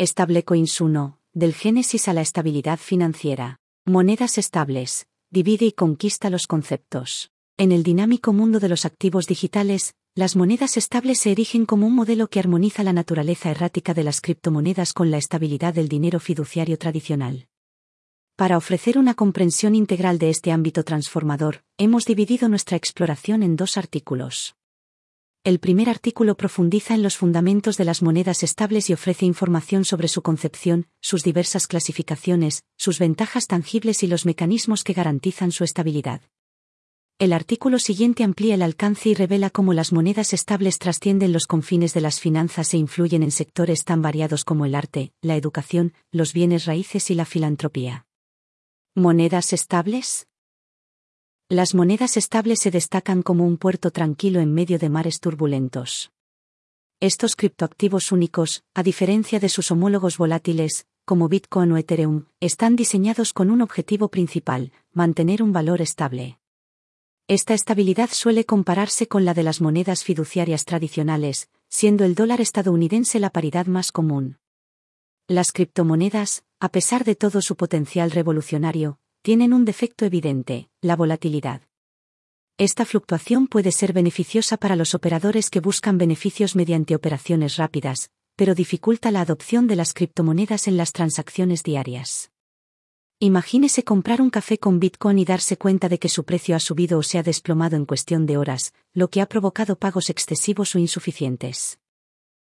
Stablecoins 1, del génesis a la estabilidad financiera. Monedas estables, divide y conquista los conceptos. En el dinámico mundo de los activos digitales, las monedas estables se erigen como un modelo que armoniza la naturaleza errática de las criptomonedas con la estabilidad del dinero fiduciario tradicional. Para ofrecer una comprensión integral de este ámbito transformador, hemos dividido nuestra exploración en dos artículos. El primer artículo profundiza en los fundamentos de las monedas estables y ofrece información sobre su concepción, sus diversas clasificaciones, sus ventajas tangibles y los mecanismos que garantizan su estabilidad. El artículo siguiente amplía el alcance y revela cómo las monedas estables trascienden los confines de las finanzas e influyen en sectores tan variados como el arte, la educación, los bienes raíces y la filantropía. ¿Monedas estables? Las monedas estables se destacan como un puerto tranquilo en medio de mares turbulentos. Estos criptoactivos únicos, a diferencia de sus homólogos volátiles, como Bitcoin o Ethereum, están diseñados con un objetivo principal, mantener un valor estable. Esta estabilidad suele compararse con la de las monedas fiduciarias tradicionales, siendo el dólar estadounidense la paridad más común. Las criptomonedas, a pesar de todo su potencial revolucionario, tienen un defecto evidente, la volatilidad. Esta fluctuación puede ser beneficiosa para los operadores que buscan beneficios mediante operaciones rápidas, pero dificulta la adopción de las criptomonedas en las transacciones diarias. Imagínese comprar un café con Bitcoin y darse cuenta de que su precio ha subido o se ha desplomado en cuestión de horas, lo que ha provocado pagos excesivos o insuficientes.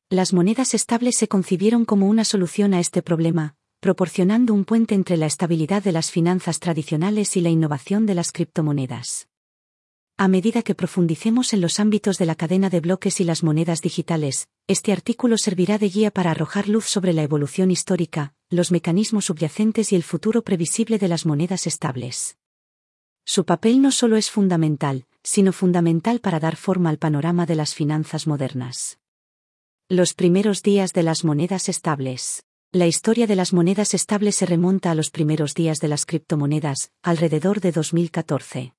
Las monedas estables se concibieron como una solución a este problema, proporcionando un puente entre la estabilidad de las finanzas tradicionales y la innovación de las criptomonedas. A medida que profundicemos en los ámbitos de la cadena de bloques y las monedas digitales, este artículo servirá de guía para arrojar luz sobre la evolución histórica, los mecanismos subyacentes y el futuro previsible de las monedas estables. Su papel no solo es fundamental, sino fundamental para dar forma al panorama de las finanzas modernas. Los primeros días de las monedas estables. La historia de las monedas estables se remonta a los primeros días de las criptomonedas, alrededor de 2014.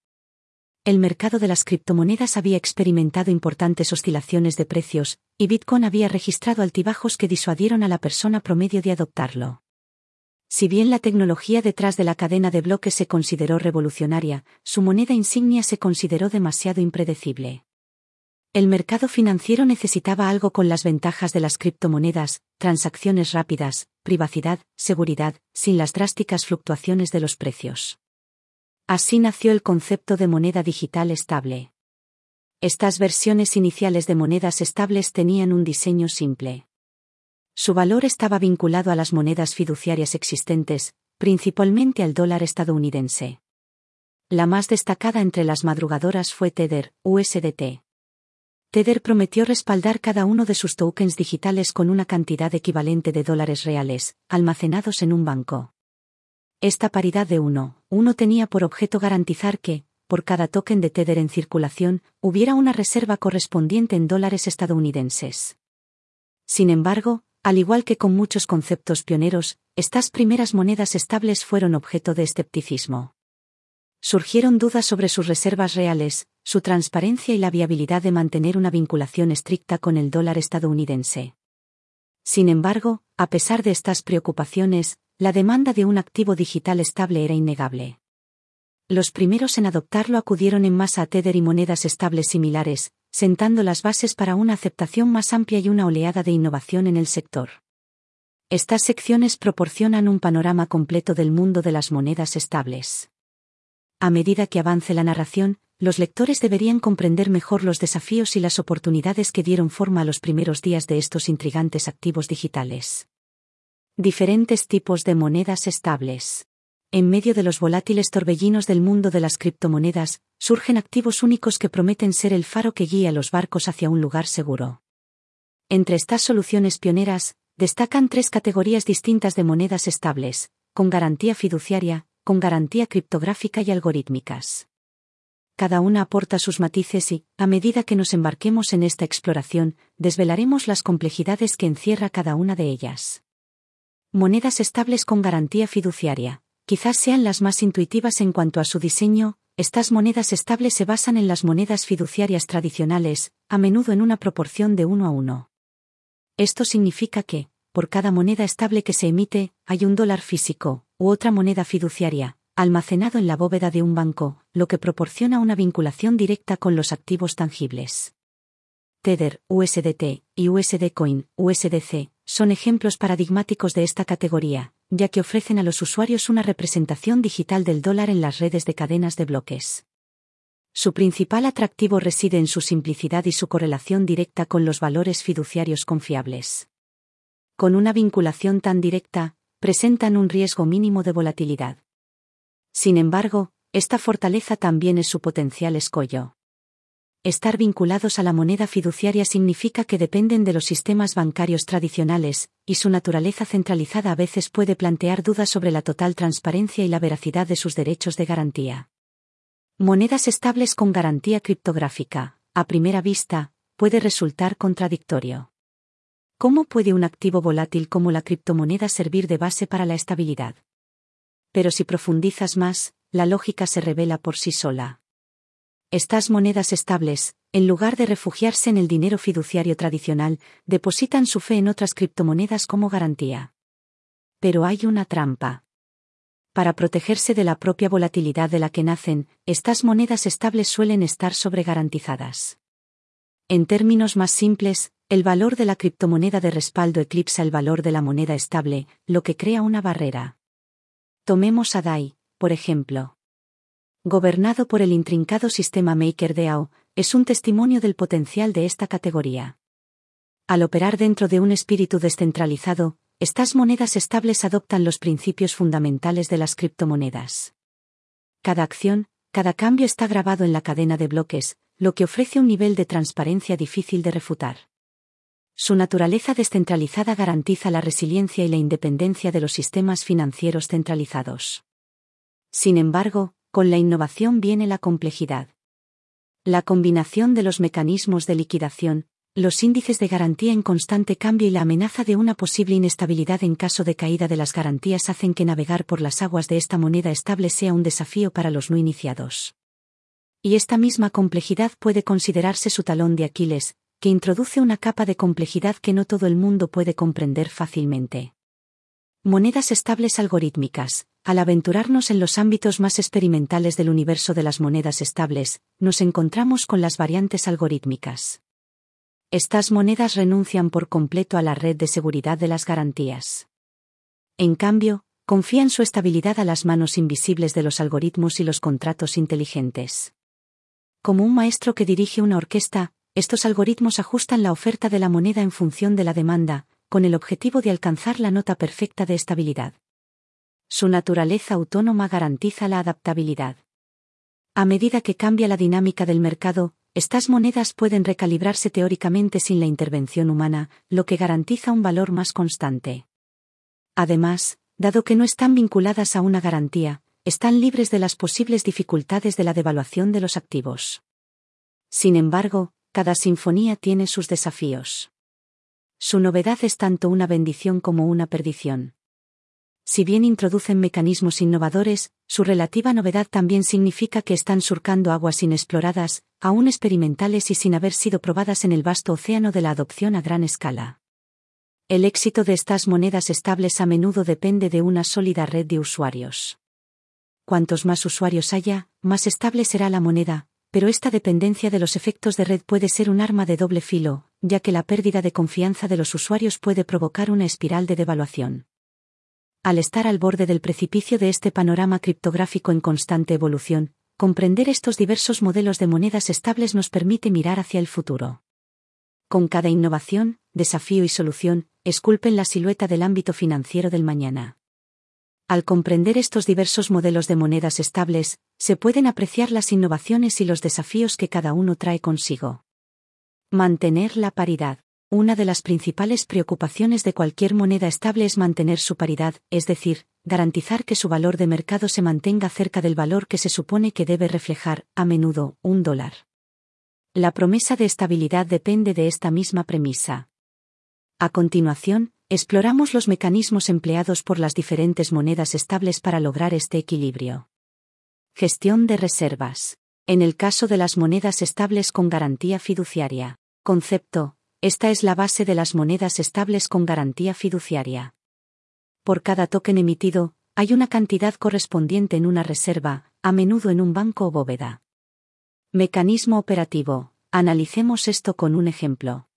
El mercado de las criptomonedas había experimentado importantes oscilaciones de precios, y Bitcoin había registrado altibajos que disuadieron a la persona promedio de adoptarlo. Si bien la tecnología detrás de la cadena de bloques se consideró revolucionaria, su moneda insignia se consideró demasiado impredecible. El mercado financiero necesitaba algo con las ventajas de las criptomonedas, transacciones rápidas, privacidad, seguridad, sin las drásticas fluctuaciones de los precios. Así nació el concepto de moneda digital estable. Estas versiones iniciales de monedas estables tenían un diseño simple. Su valor estaba vinculado a las monedas fiduciarias existentes, principalmente al dólar estadounidense. La más destacada entre las madrugadoras fue Tether, USDT. Tether prometió respaldar cada uno de sus tokens digitales con una cantidad equivalente de dólares reales, almacenados en un banco. Esta paridad de uno, uno tenía por objeto garantizar que, por cada token de Tether en circulación, hubiera una reserva correspondiente en dólares estadounidenses. Sin embargo, al igual que con muchos conceptos pioneros, estas primeras monedas estables fueron objeto de escepticismo. Surgieron dudas sobre sus reservas reales, su transparencia y la viabilidad de mantener una vinculación estricta con el dólar estadounidense. Sin embargo, a pesar de estas preocupaciones, la demanda de un activo digital estable era innegable. Los primeros en adoptarlo acudieron en masa a Tether y monedas estables similares, sentando las bases para una aceptación más amplia y una oleada de innovación en el sector. Estas secciones proporcionan un panorama completo del mundo de las monedas estables. A medida que avance la narración, los lectores deberían comprender mejor los desafíos y las oportunidades que dieron forma a los primeros días de estos intrigantes activos digitales. Diferentes tipos de monedas estables. En medio de los volátiles torbellinos del mundo de las criptomonedas, surgen activos únicos que prometen ser el faro que guía los barcos hacia un lugar seguro. Entre estas soluciones pioneras, destacan tres categorías distintas de monedas estables, con garantía fiduciaria, con garantía criptográfica y algorítmicas. Cada una aporta sus matices y, a medida que nos embarquemos en esta exploración, desvelaremos las complejidades que encierra cada una de ellas. Monedas estables con garantía fiduciaria quizás sean las más intuitivas en cuanto a su diseño, estas monedas estables se basan en las monedas fiduciarias tradicionales, a menudo en una proporción de uno a uno. Esto significa que, por cada moneda estable que se emite, hay un dólar físico, u otra moneda fiduciaria, almacenado en la bóveda de un banco, lo que proporciona una vinculación directa con los activos tangibles. Tether, USDT, y USD Coin, USDC, son ejemplos paradigmáticos de esta categoría, ya que ofrecen a los usuarios una representación digital del dólar en las redes de cadenas de bloques. Su principal atractivo reside en su simplicidad y su correlación directa con los valores fiduciarios confiables. Con una vinculación tan directa, presentan un riesgo mínimo de volatilidad. Sin embargo, esta fortaleza también es su potencial escollo. Estar vinculados a la moneda fiduciaria significa que dependen de los sistemas bancarios tradicionales, y su naturaleza centralizada a veces puede plantear dudas sobre la total transparencia y la veracidad de sus derechos de garantía. Monedas estables con garantía criptográfica, a primera vista, puede resultar contradictorio. ¿Cómo puede un activo volátil como la criptomoneda servir de base para la estabilidad? pero si profundizas más, la lógica se revela por sí sola. Estas monedas estables, en lugar de refugiarse en el dinero fiduciario tradicional, depositan su fe en otras criptomonedas como garantía. Pero hay una trampa. Para protegerse de la propia volatilidad de la que nacen, estas monedas estables suelen estar sobregarantizadas. En términos más simples, el valor de la criptomoneda de respaldo eclipsa el valor de la moneda estable, lo que crea una barrera. Tomemos a DAI, por ejemplo. Gobernado por el intrincado sistema MakerDAO, es un testimonio del potencial de esta categoría. Al operar dentro de un espíritu descentralizado, estas monedas estables adoptan los principios fundamentales de las criptomonedas. Cada acción, cada cambio está grabado en la cadena de bloques, lo que ofrece un nivel de transparencia difícil de refutar. Su naturaleza descentralizada garantiza la resiliencia y la independencia de los sistemas financieros centralizados. Sin embargo, con la innovación viene la complejidad. La combinación de los mecanismos de liquidación, los índices de garantía en constante cambio y la amenaza de una posible inestabilidad en caso de caída de las garantías hacen que navegar por las aguas de esta moneda estable sea un desafío para los no iniciados. Y esta misma complejidad puede considerarse su talón de Aquiles, que introduce una capa de complejidad que no todo el mundo puede comprender fácilmente. Monedas estables algorítmicas. Al aventurarnos en los ámbitos más experimentales del universo de las monedas estables, nos encontramos con las variantes algorítmicas. Estas monedas renuncian por completo a la red de seguridad de las garantías. En cambio, confían su estabilidad a las manos invisibles de los algoritmos y los contratos inteligentes. Como un maestro que dirige una orquesta, estos algoritmos ajustan la oferta de la moneda en función de la demanda, con el objetivo de alcanzar la nota perfecta de estabilidad. Su naturaleza autónoma garantiza la adaptabilidad. A medida que cambia la dinámica del mercado, estas monedas pueden recalibrarse teóricamente sin la intervención humana, lo que garantiza un valor más constante. Además, dado que no están vinculadas a una garantía, están libres de las posibles dificultades de la devaluación de los activos. Sin embargo, cada sinfonía tiene sus desafíos. Su novedad es tanto una bendición como una perdición. Si bien introducen mecanismos innovadores, su relativa novedad también significa que están surcando aguas inexploradas, aún experimentales y sin haber sido probadas en el vasto océano de la adopción a gran escala. El éxito de estas monedas estables a menudo depende de una sólida red de usuarios. Cuantos más usuarios haya, más estable será la moneda, pero esta dependencia de los efectos de red puede ser un arma de doble filo, ya que la pérdida de confianza de los usuarios puede provocar una espiral de devaluación. Al estar al borde del precipicio de este panorama criptográfico en constante evolución, comprender estos diversos modelos de monedas estables nos permite mirar hacia el futuro. Con cada innovación, desafío y solución, esculpen la silueta del ámbito financiero del mañana. Al comprender estos diversos modelos de monedas estables, se pueden apreciar las innovaciones y los desafíos que cada uno trae consigo. Mantener la paridad. Una de las principales preocupaciones de cualquier moneda estable es mantener su paridad, es decir, garantizar que su valor de mercado se mantenga cerca del valor que se supone que debe reflejar, a menudo, un dólar. La promesa de estabilidad depende de esta misma premisa. A continuación, exploramos los mecanismos empleados por las diferentes monedas estables para lograr este equilibrio. Gestión de reservas. En el caso de las monedas estables con garantía fiduciaria. Concepto. Esta es la base de las monedas estables con garantía fiduciaria. Por cada token emitido, hay una cantidad correspondiente en una reserva, a menudo en un banco o bóveda. Mecanismo operativo. Analicemos esto con un ejemplo.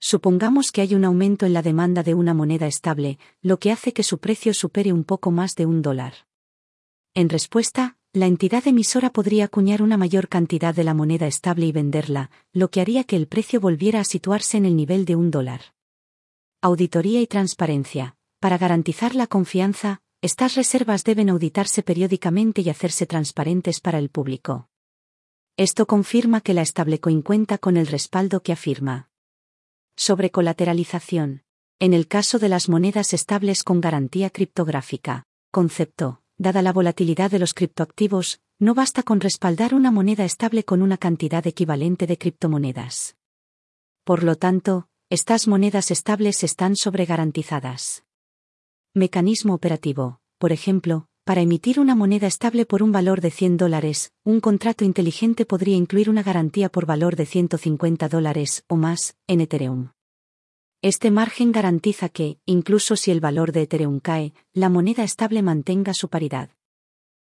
Supongamos que hay un aumento en la demanda de una moneda estable, lo que hace que su precio supere un poco más de un dólar. En respuesta, la entidad emisora podría acuñar una mayor cantidad de la moneda estable y venderla, lo que haría que el precio volviera a situarse en el nivel de un dólar. Auditoría y transparencia. Para garantizar la confianza, estas reservas deben auditarse periódicamente y hacerse transparentes para el público. Esto confirma que la stablecoin cuenta con el respaldo que afirma. Sobre colateralización. En el caso de las monedas estables con garantía criptográfica. Concepto. Dada la volatilidad de los criptoactivos, no basta con respaldar una moneda estable con una cantidad equivalente de criptomonedas. Por lo tanto, estas monedas estables están sobregarantizadas. Mecanismo operativo. Por ejemplo, para emitir una moneda estable por un valor de 100 dólares, un contrato inteligente podría incluir una garantía por valor de 150 dólares o más en Ethereum. Este margen garantiza que, incluso si el valor de Ethereum cae, la moneda estable mantenga su paridad.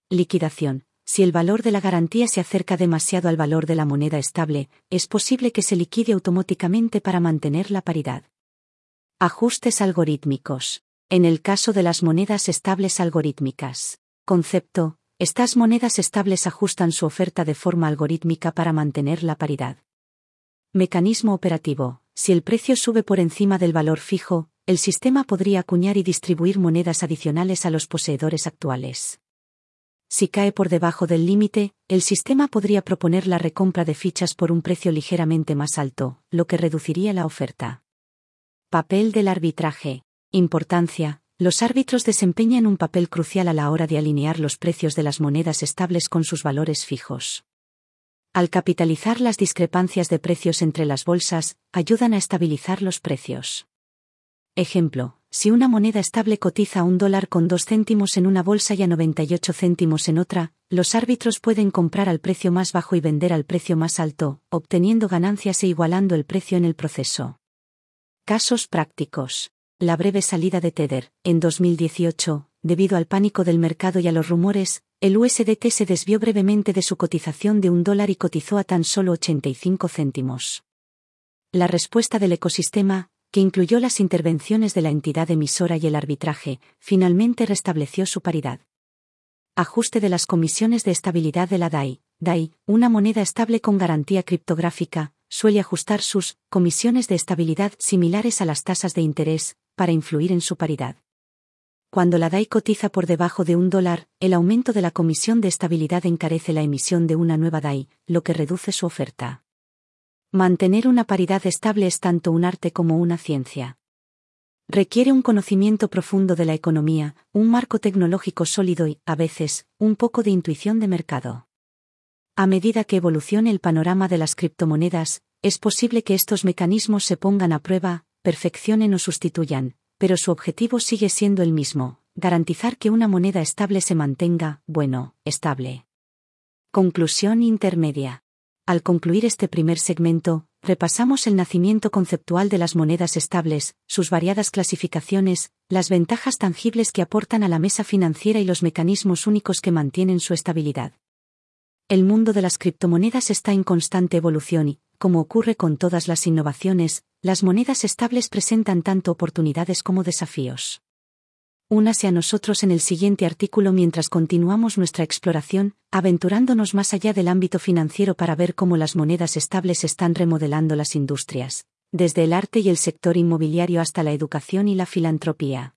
Liquidación. Si el valor de la garantía se acerca demasiado al valor de la moneda estable, es posible que se liquide automáticamente para mantener la paridad. Ajustes algorítmicos. En el caso de las monedas estables algorítmicas. Concepto, estas monedas estables ajustan su oferta de forma algorítmica para mantener la paridad. Mecanismo operativo. Si el precio sube por encima del valor fijo, el sistema podría acuñar y distribuir monedas adicionales a los poseedores actuales. Si cae por debajo del límite, el sistema podría proponer la recompra de fichas por un precio ligeramente más alto, lo que reduciría la oferta. Papel del arbitraje. Importancia. Los árbitros desempeñan un papel crucial a la hora de alinear los precios de las monedas estables con sus valores fijos. Al capitalizar las discrepancias de precios entre las bolsas, ayudan a estabilizar los precios. Ejemplo, si una moneda estable cotiza a un dólar con dos céntimos en una bolsa y a 98 céntimos en otra, los árbitros pueden comprar al precio más bajo y vender al precio más alto, obteniendo ganancias e igualando el precio en el proceso. Casos prácticos. La breve salida de Tether, en 2018, debido al pánico del mercado y a los rumores, el USDT se desvió brevemente de su cotización de un dólar y cotizó a tan solo 85 céntimos. La respuesta del ecosistema, que incluyó las intervenciones de la entidad emisora y el arbitraje, finalmente restableció su paridad. Ajuste de las comisiones de estabilidad de la DAI. DAI, una moneda estable con garantía criptográfica, suele ajustar sus comisiones de estabilidad similares a las tasas de interés, para influir en su paridad. Cuando la DAI cotiza por debajo de un dólar, el aumento de la comisión de estabilidad encarece la emisión de una nueva DAI, lo que reduce su oferta. Mantener una paridad estable es tanto un arte como una ciencia. Requiere un conocimiento profundo de la economía, un marco tecnológico sólido y, a veces, un poco de intuición de mercado. A medida que evolucione el panorama de las criptomonedas, es posible que estos mecanismos se pongan a prueba, perfeccionen o sustituyan, pero su objetivo sigue siendo el mismo, garantizar que una moneda estable se mantenga, bueno, estable. Conclusión intermedia. Al concluir este primer segmento, repasamos el nacimiento conceptual de las monedas estables, sus variadas clasificaciones, las ventajas tangibles que aportan a la mesa financiera y los mecanismos únicos que mantienen su estabilidad. El mundo de las criptomonedas está en constante evolución y, como ocurre con todas las innovaciones, las monedas estables presentan tanto oportunidades como desafíos. Únase a nosotros en el siguiente artículo mientras continuamos nuestra exploración, aventurándonos más allá del ámbito financiero para ver cómo las monedas estables están remodelando las industrias, desde el arte y el sector inmobiliario hasta la educación y la filantropía.